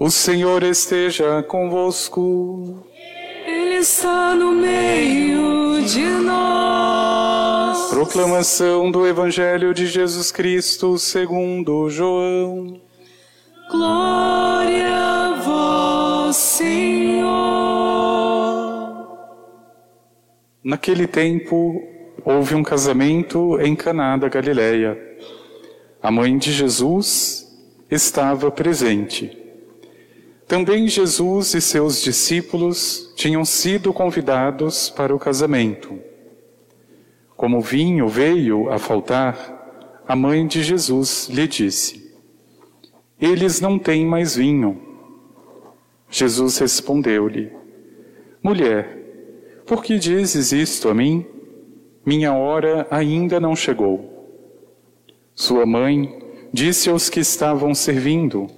O Senhor esteja convosco. Ele está no meio de nós. Proclamação do Evangelho de Jesus Cristo segundo João. Glória a vós, Senhor. Naquele tempo, houve um casamento em Caná da Galileia. A mãe de Jesus estava presente. Também Jesus e seus discípulos tinham sido convidados para o casamento. Como o vinho veio a faltar, a mãe de Jesus lhe disse: Eles não têm mais vinho. Jesus respondeu-lhe: Mulher, por que dizes isto a mim? Minha hora ainda não chegou. Sua mãe disse aos que estavam servindo: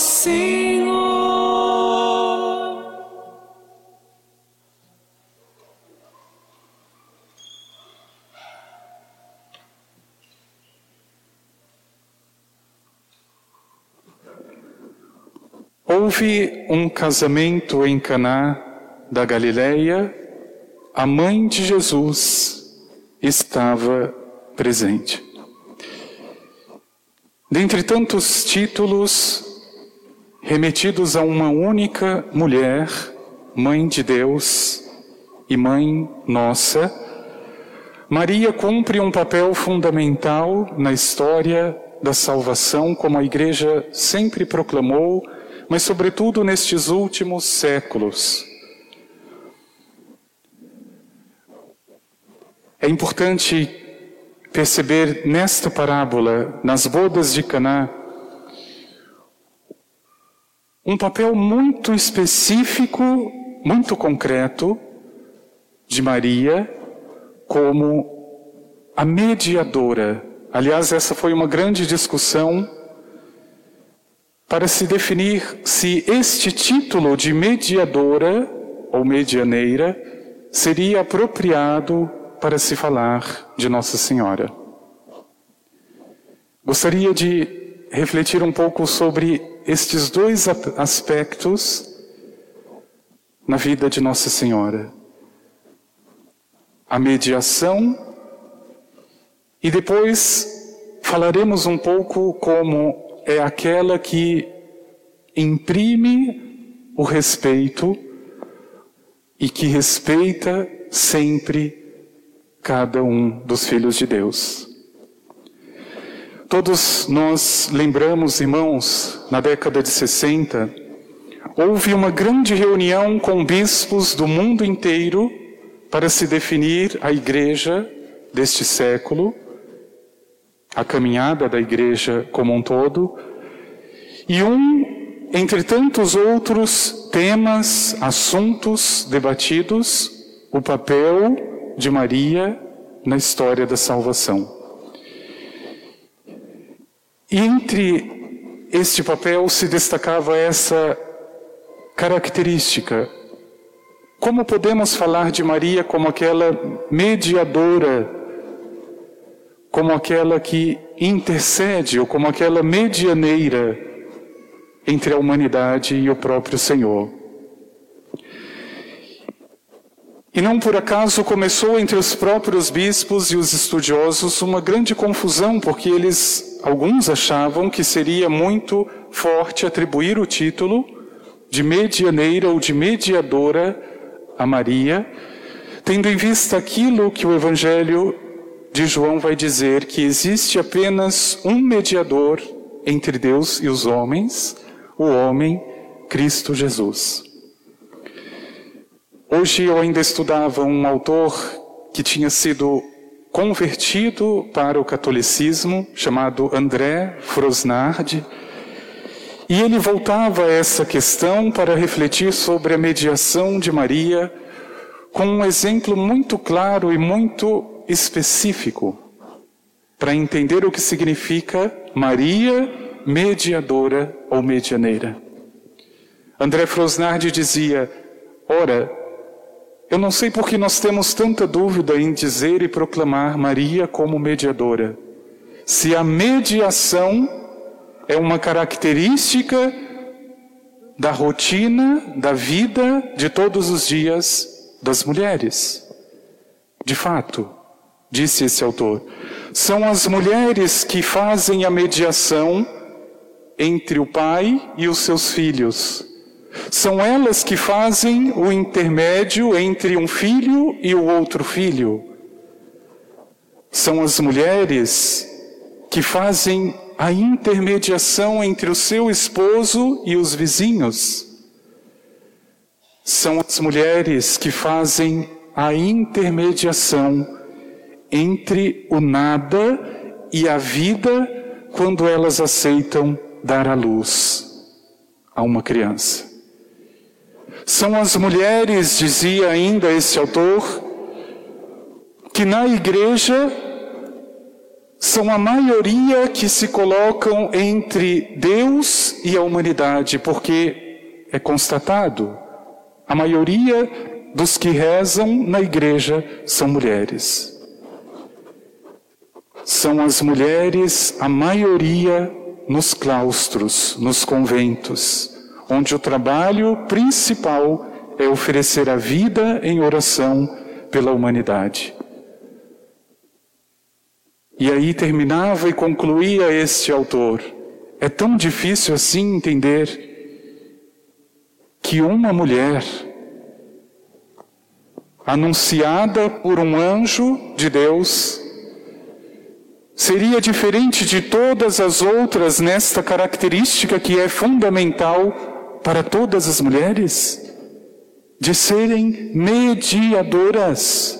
Senhor. Houve um casamento em Caná da Galileia, a mãe de Jesus estava presente. Dentre tantos títulos remetidos a uma única mulher, mãe de Deus e mãe nossa, Maria cumpre um papel fundamental na história da salvação, como a Igreja sempre proclamou, mas sobretudo nestes últimos séculos. É importante perceber nesta parábola, nas bodas de Caná, um papel muito específico, muito concreto de Maria como a mediadora. Aliás, essa foi uma grande discussão para se definir se este título de mediadora ou medianeira seria apropriado para se falar de Nossa Senhora. Gostaria de refletir um pouco sobre estes dois aspectos na vida de Nossa Senhora. A mediação e depois falaremos um pouco como é aquela que imprime o respeito e que respeita sempre cada um dos filhos de Deus. Todos nós lembramos, irmãos, na década de 60, houve uma grande reunião com bispos do mundo inteiro para se definir a igreja deste século, a caminhada da igreja como um todo, e um, entre tantos outros temas, assuntos debatidos, o papel de Maria na história da salvação. Entre este papel se destacava essa característica. Como podemos falar de Maria como aquela mediadora, como aquela que intercede, ou como aquela medianeira entre a humanidade e o próprio Senhor? E não por acaso começou entre os próprios bispos e os estudiosos uma grande confusão, porque eles, alguns achavam que seria muito forte atribuir o título de medianeira ou de mediadora a Maria, tendo em vista aquilo que o Evangelho de João vai dizer, que existe apenas um mediador entre Deus e os homens, o homem Cristo Jesus. Hoje eu ainda estudava um autor que tinha sido convertido para o catolicismo, chamado André Frosnard, e ele voltava a essa questão para refletir sobre a mediação de Maria com um exemplo muito claro e muito específico para entender o que significa Maria mediadora ou medianeira. André Frosnard dizia: Ora, eu não sei por que nós temos tanta dúvida em dizer e proclamar Maria como mediadora. Se a mediação é uma característica da rotina, da vida de todos os dias das mulheres. De fato, disse esse autor, são as mulheres que fazem a mediação entre o pai e os seus filhos são elas que fazem o intermédio entre um filho e o outro filho. São as mulheres que fazem a intermediação entre o seu esposo e os vizinhos. São as mulheres que fazem a intermediação entre o nada e a vida quando elas aceitam dar à luz a uma criança. São as mulheres, dizia ainda esse autor, que na igreja são a maioria que se colocam entre Deus e a humanidade, porque é constatado, a maioria dos que rezam na igreja são mulheres. São as mulheres a maioria nos claustros, nos conventos onde o trabalho principal é oferecer a vida em oração pela humanidade. E aí terminava e concluía este autor. É tão difícil assim entender que uma mulher, anunciada por um anjo de Deus, seria diferente de todas as outras nesta característica que é fundamental para todas as mulheres de serem mediadoras.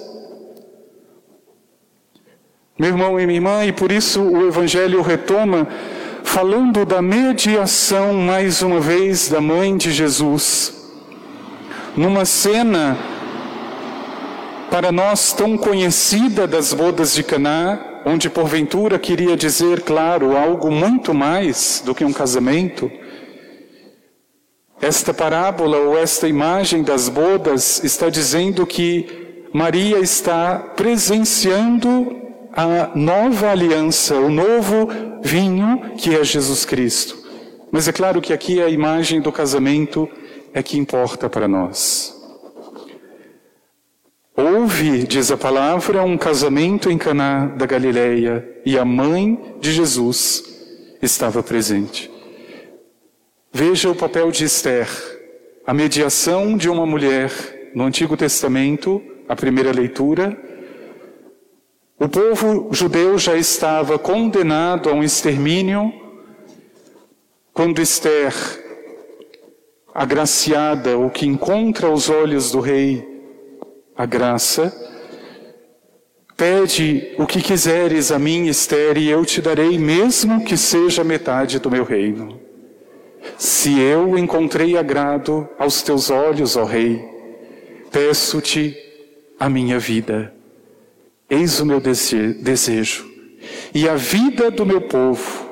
Meu irmão e minha irmã, e por isso o Evangelho retoma falando da mediação mais uma vez da mãe de Jesus. Numa cena para nós tão conhecida das bodas de Caná, onde porventura queria dizer, claro, algo muito mais do que um casamento, esta parábola ou esta imagem das bodas está dizendo que Maria está presenciando a nova aliança, o novo vinho que é Jesus Cristo. Mas é claro que aqui a imagem do casamento é que importa para nós. Houve, diz a palavra, um casamento em Caná da Galileia e a mãe de Jesus estava presente. Veja o papel de Esther, a mediação de uma mulher no Antigo Testamento, a primeira leitura. O povo judeu já estava condenado a um extermínio quando Esther, agraciada, o que encontra aos olhos do rei a graça, pede o que quiseres a mim, Esther, e eu te darei, mesmo que seja metade do meu reino. Se eu encontrei agrado aos teus olhos, ó Rei, peço-te a minha vida. Eis o meu desejo e a vida do meu povo.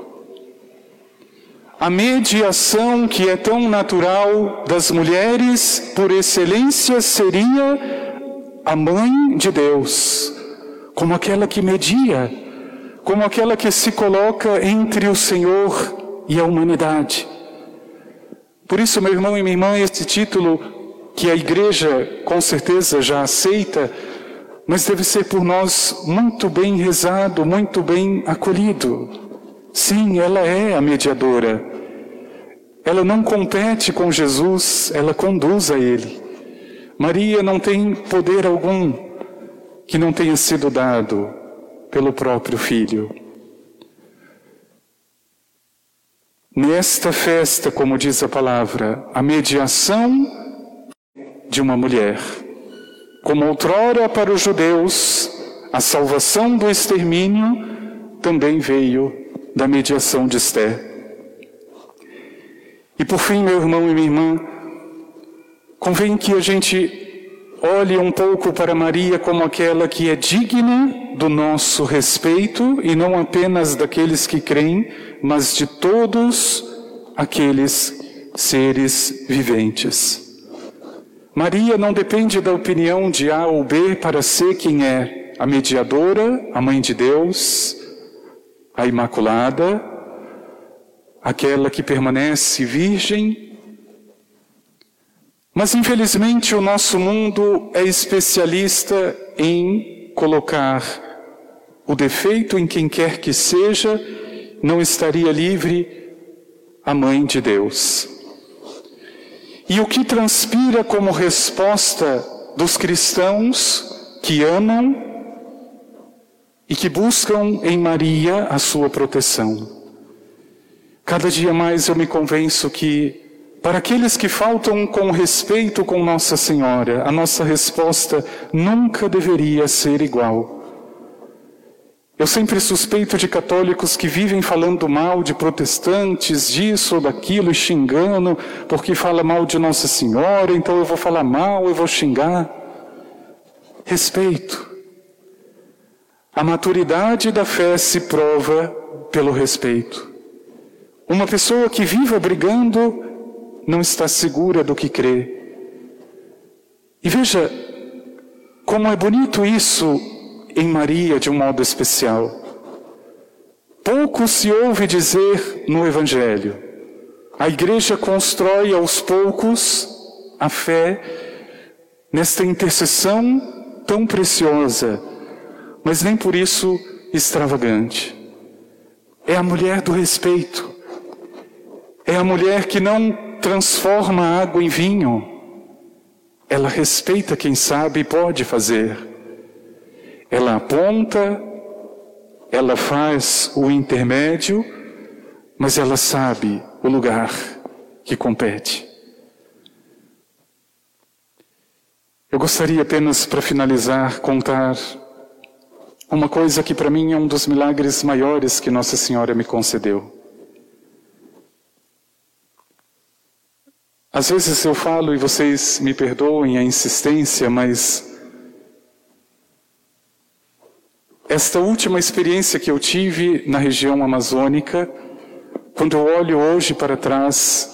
a mediação que é tão natural das mulheres, por excelência, seria a mãe de Deus, como aquela que media, como aquela que se coloca entre o Senhor e a humanidade. Por isso, meu irmão e minha irmã, esse título que a igreja com certeza já aceita, mas deve ser por nós muito bem rezado, muito bem acolhido. Sim, ela é a mediadora. Ela não compete com Jesus, ela conduz a Ele. Maria não tem poder algum que não tenha sido dado pelo próprio Filho. Nesta festa, como diz a palavra, a mediação de uma mulher. Como outrora para os judeus, a salvação do extermínio também veio da mediação de Esther. E por fim, meu irmão e minha irmã, convém que a gente olhe um pouco para Maria como aquela que é digna do nosso respeito e não apenas daqueles que creem, mas de todos aqueles seres viventes. Maria não depende da opinião de A ou B para ser quem é a mediadora, a mãe de Deus, a Imaculada, aquela que permanece virgem. Mas infelizmente o nosso mundo é especialista em colocar o defeito em quem quer que seja, não estaria livre a mãe de Deus. E o que transpira como resposta dos cristãos que amam e que buscam em Maria a sua proteção. Cada dia mais eu me convenço que, para aqueles que faltam com respeito com Nossa Senhora, a nossa resposta nunca deveria ser igual. Eu sempre suspeito de católicos que vivem falando mal de protestantes, disso ou daquilo, e xingando, porque fala mal de Nossa Senhora, então eu vou falar mal, eu vou xingar. Respeito. A maturidade da fé se prova pelo respeito. Uma pessoa que vive brigando não está segura do que crê. E veja como é bonito isso em Maria de um modo especial. Pouco se ouve dizer no Evangelho. A igreja constrói aos poucos a fé nesta intercessão tão preciosa, mas nem por isso extravagante. É a mulher do respeito. É a mulher que não transforma água em vinho. Ela respeita quem sabe e pode fazer. Ela aponta, ela faz o intermédio, mas ela sabe o lugar que compete. Eu gostaria apenas, para finalizar, contar uma coisa que para mim é um dos milagres maiores que Nossa Senhora me concedeu. Às vezes eu falo e vocês me perdoem a insistência, mas Esta última experiência que eu tive na região amazônica, quando eu olho hoje para trás,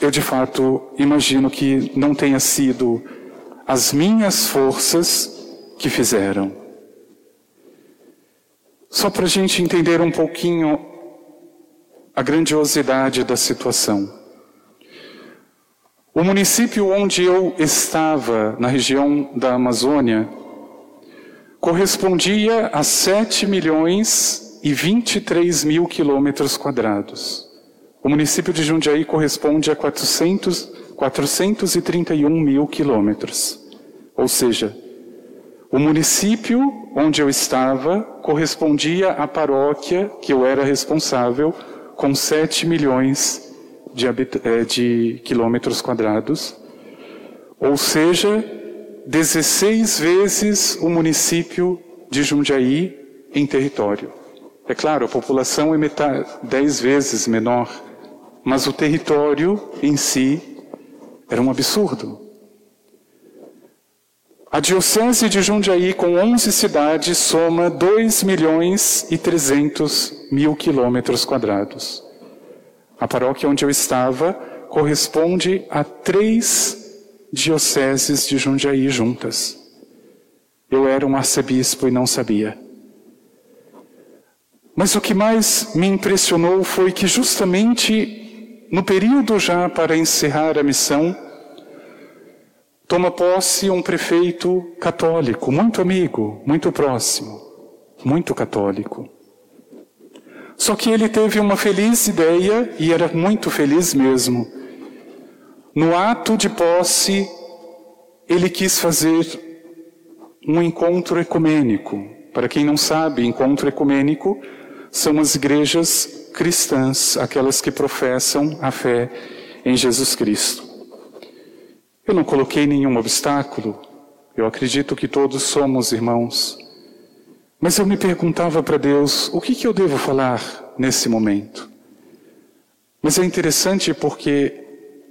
eu de fato imagino que não tenha sido as minhas forças que fizeram. Só para a gente entender um pouquinho a grandiosidade da situação. O município onde eu estava, na região da Amazônia, correspondia a 7 milhões e 23 mil quilômetros quadrados. O município de Jundiaí corresponde a 400, 431 mil quilômetros. Ou seja, o município onde eu estava correspondia à paróquia que eu era responsável com 7 milhões de, eh, de quilômetros quadrados. Ou seja, 16 vezes o município de Jundiaí em território. É claro, a população é metade, 10 vezes menor, mas o território em si era um absurdo. A Diocese de Jundiaí, com 11 cidades, soma 2 milhões e 300 mil quilômetros quadrados. A paróquia onde eu estava corresponde a três dioceses de Jundiaí juntas. Eu era um arcebispo e não sabia. Mas o que mais me impressionou foi que, justamente no período já para encerrar a missão, toma posse um prefeito católico, muito amigo, muito próximo, muito católico. Só que ele teve uma feliz ideia, e era muito feliz mesmo. No ato de posse, ele quis fazer um encontro ecumênico. Para quem não sabe, encontro ecumênico são as igrejas cristãs, aquelas que professam a fé em Jesus Cristo. Eu não coloquei nenhum obstáculo, eu acredito que todos somos irmãos. Mas eu me perguntava para Deus, o que, que eu devo falar nesse momento? Mas é interessante porque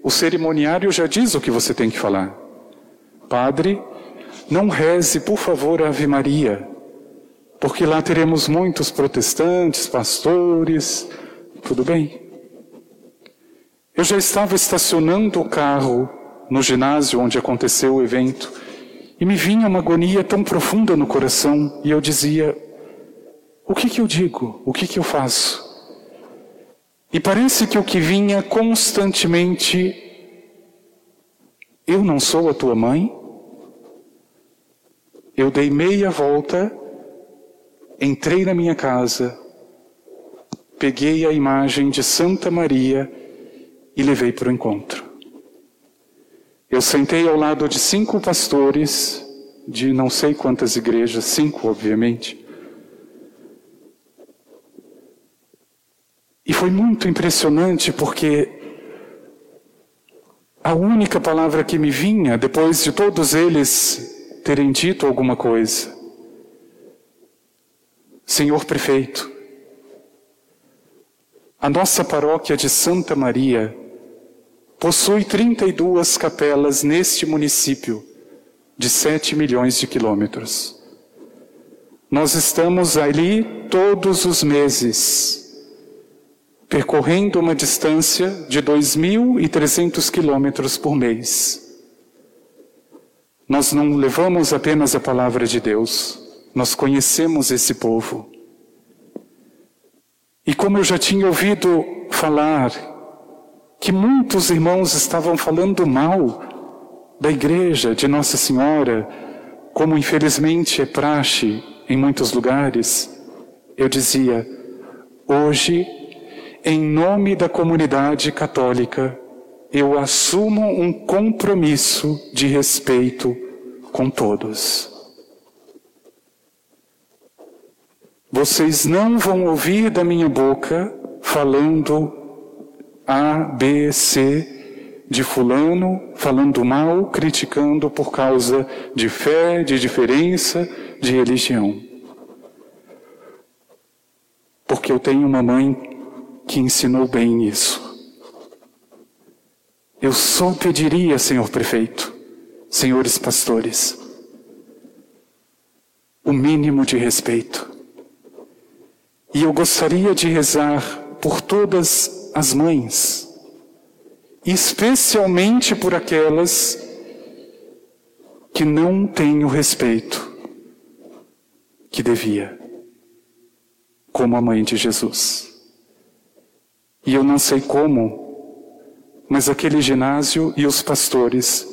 o cerimoniário já diz o que você tem que falar. Padre, não reze, por favor, Ave Maria porque lá teremos muitos protestantes, pastores, tudo bem. Eu já estava estacionando o carro no ginásio onde aconteceu o evento e me vinha uma agonia tão profunda no coração e eu dizia: o que que eu digo? O que que eu faço? E parece que o que vinha constantemente: eu não sou a tua mãe? Eu dei meia volta Entrei na minha casa, peguei a imagem de Santa Maria e levei para o encontro. Eu sentei ao lado de cinco pastores, de não sei quantas igrejas, cinco, obviamente. E foi muito impressionante porque a única palavra que me vinha, depois de todos eles terem dito alguma coisa, Senhor prefeito, a nossa paróquia de Santa Maria possui 32 capelas neste município de 7 milhões de quilômetros. Nós estamos ali todos os meses, percorrendo uma distância de 2.300 quilômetros por mês. Nós não levamos apenas a palavra de Deus, nós conhecemos esse povo. E como eu já tinha ouvido falar que muitos irmãos estavam falando mal da igreja de Nossa Senhora, como infelizmente é praxe em muitos lugares, eu dizia: hoje, em nome da comunidade católica, eu assumo um compromisso de respeito com todos. Vocês não vão ouvir da minha boca falando A, B, C de Fulano, falando mal, criticando por causa de fé, de diferença, de religião. Porque eu tenho uma mãe que ensinou bem isso. Eu só pediria, senhor prefeito, senhores pastores, o mínimo de respeito. E eu gostaria de rezar por todas as mães, especialmente por aquelas que não têm o respeito que devia, como a mãe de Jesus. E eu não sei como, mas aquele ginásio e os pastores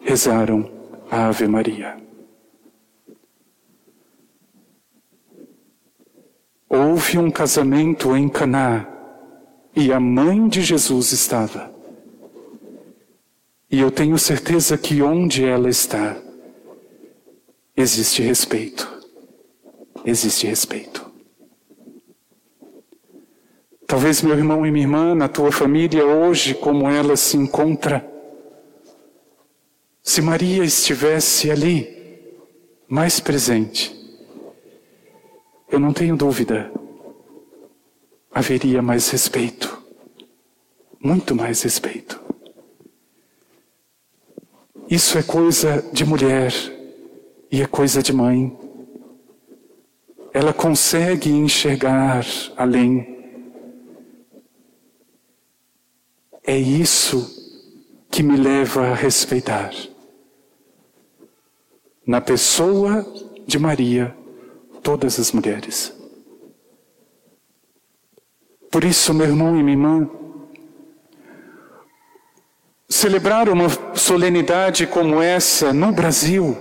rezaram a Ave Maria. Houve um casamento em Caná e a mãe de Jesus estava. E eu tenho certeza que onde ela está, existe respeito. Existe respeito. Talvez meu irmão e minha irmã, na tua família hoje, como ela se encontra, se Maria estivesse ali, mais presente, eu não tenho dúvida, haveria mais respeito, muito mais respeito. Isso é coisa de mulher e é coisa de mãe. Ela consegue enxergar além. É isso que me leva a respeitar. Na pessoa de Maria, todas as mulheres. Por isso, meu irmão e minha irmã, celebrar uma solenidade como essa no Brasil,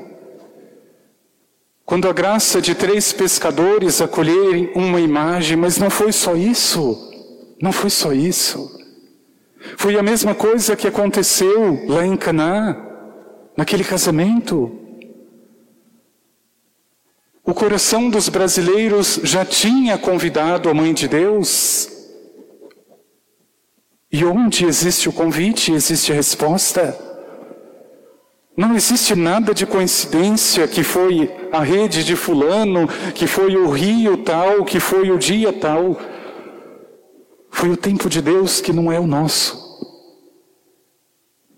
quando a graça de três pescadores acolherem uma imagem, mas não foi só isso, não foi só isso. Foi a mesma coisa que aconteceu lá em Caná, naquele casamento. O coração dos brasileiros já tinha convidado a Mãe de Deus e onde existe o convite, existe a resposta. Não existe nada de coincidência que foi a rede de Fulano, que foi o rio tal, que foi o dia tal. Foi o tempo de Deus que não é o nosso.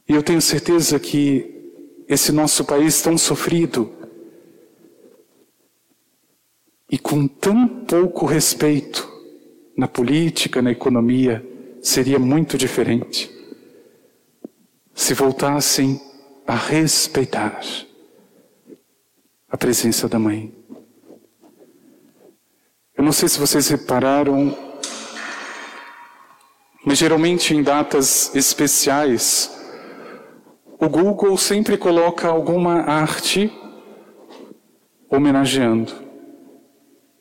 E eu tenho certeza que esse nosso país tão sofrido e com tão pouco respeito na política, na economia, seria muito diferente se voltassem a respeitar a presença da mãe. Eu não sei se vocês repararam, mas geralmente em datas especiais, o Google sempre coloca alguma arte homenageando.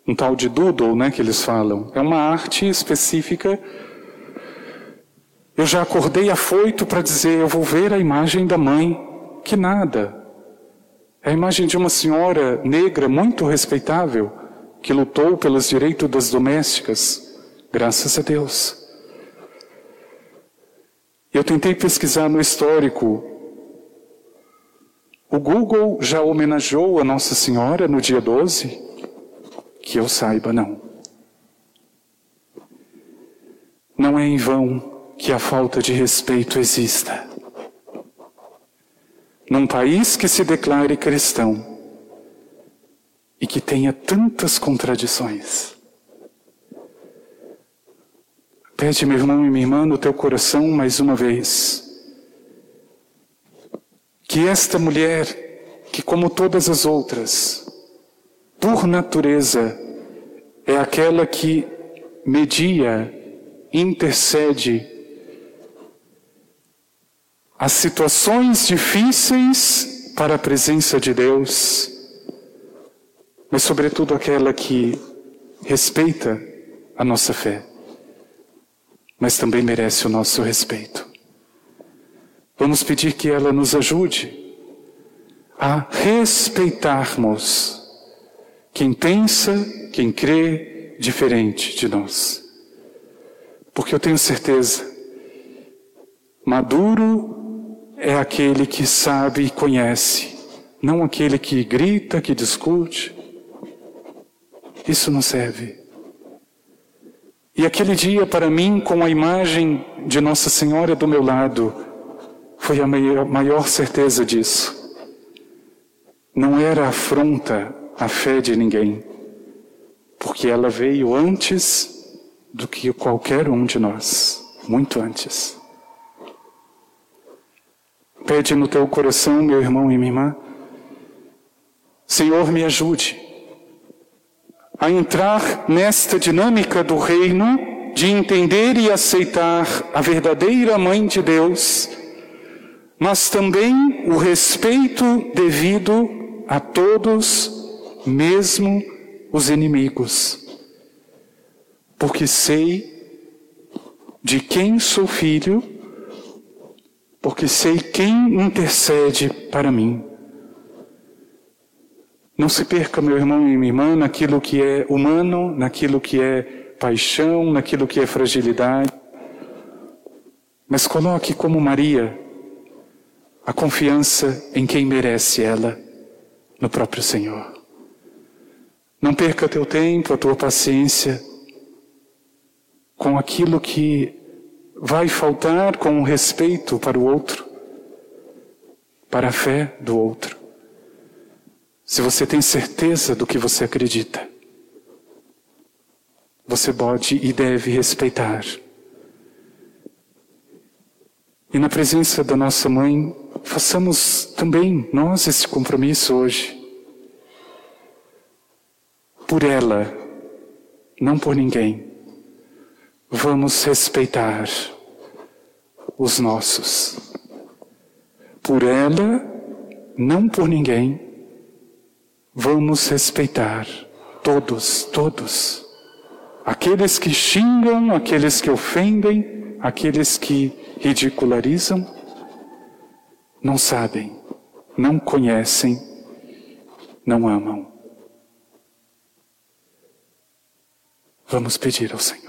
Um tal de doodle, né, que eles falam. É uma arte específica eu já acordei afoito para dizer: eu vou ver a imagem da mãe. Que nada. É a imagem de uma senhora negra muito respeitável que lutou pelos direitos das domésticas. Graças a Deus. Eu tentei pesquisar no histórico. O Google já homenageou a Nossa Senhora no dia 12? Que eu saiba, não. Não é em vão que a falta de respeito exista. Num país que se declare cristão e que tenha tantas contradições. Pede, meu irmão e minha irmã, no teu coração mais uma vez, que esta mulher, que como todas as outras, por natureza, é aquela que media, intercede as situações difíceis para a presença de Deus, mas, sobretudo, aquela que respeita a nossa fé, mas também merece o nosso respeito. Vamos pedir que ela nos ajude a respeitarmos quem pensa, quem crê diferente de nós. Porque eu tenho certeza, maduro é aquele que sabe e conhece, não aquele que grita, que discute. Isso não serve. E aquele dia, para mim, com a imagem de Nossa Senhora do meu lado, foi a maior certeza disso. Não era afronta à fé de ninguém, porque ela veio antes do que qualquer um de nós, muito antes. Pede no teu coração, meu irmão e minha irmã. Senhor, me ajude a entrar nesta dinâmica do reino de entender e aceitar a verdadeira Mãe de Deus, mas também o respeito devido a todos, mesmo os inimigos. Porque sei de quem sou filho porque sei quem intercede para mim. Não se perca, meu irmão e minha irmã, naquilo que é humano, naquilo que é paixão, naquilo que é fragilidade. Mas coloque como Maria a confiança em quem merece ela, no próprio Senhor. Não perca teu tempo, a tua paciência com aquilo que vai faltar com o respeito para o outro, para a fé do outro. Se você tem certeza do que você acredita, você pode e deve respeitar. E na presença da nossa mãe, façamos também nós esse compromisso hoje. Por ela, não por ninguém. Vamos respeitar os nossos. Por ela, não por ninguém. Vamos respeitar todos, todos. Aqueles que xingam, aqueles que ofendem, aqueles que ridicularizam, não sabem, não conhecem, não amam. Vamos pedir ao Senhor.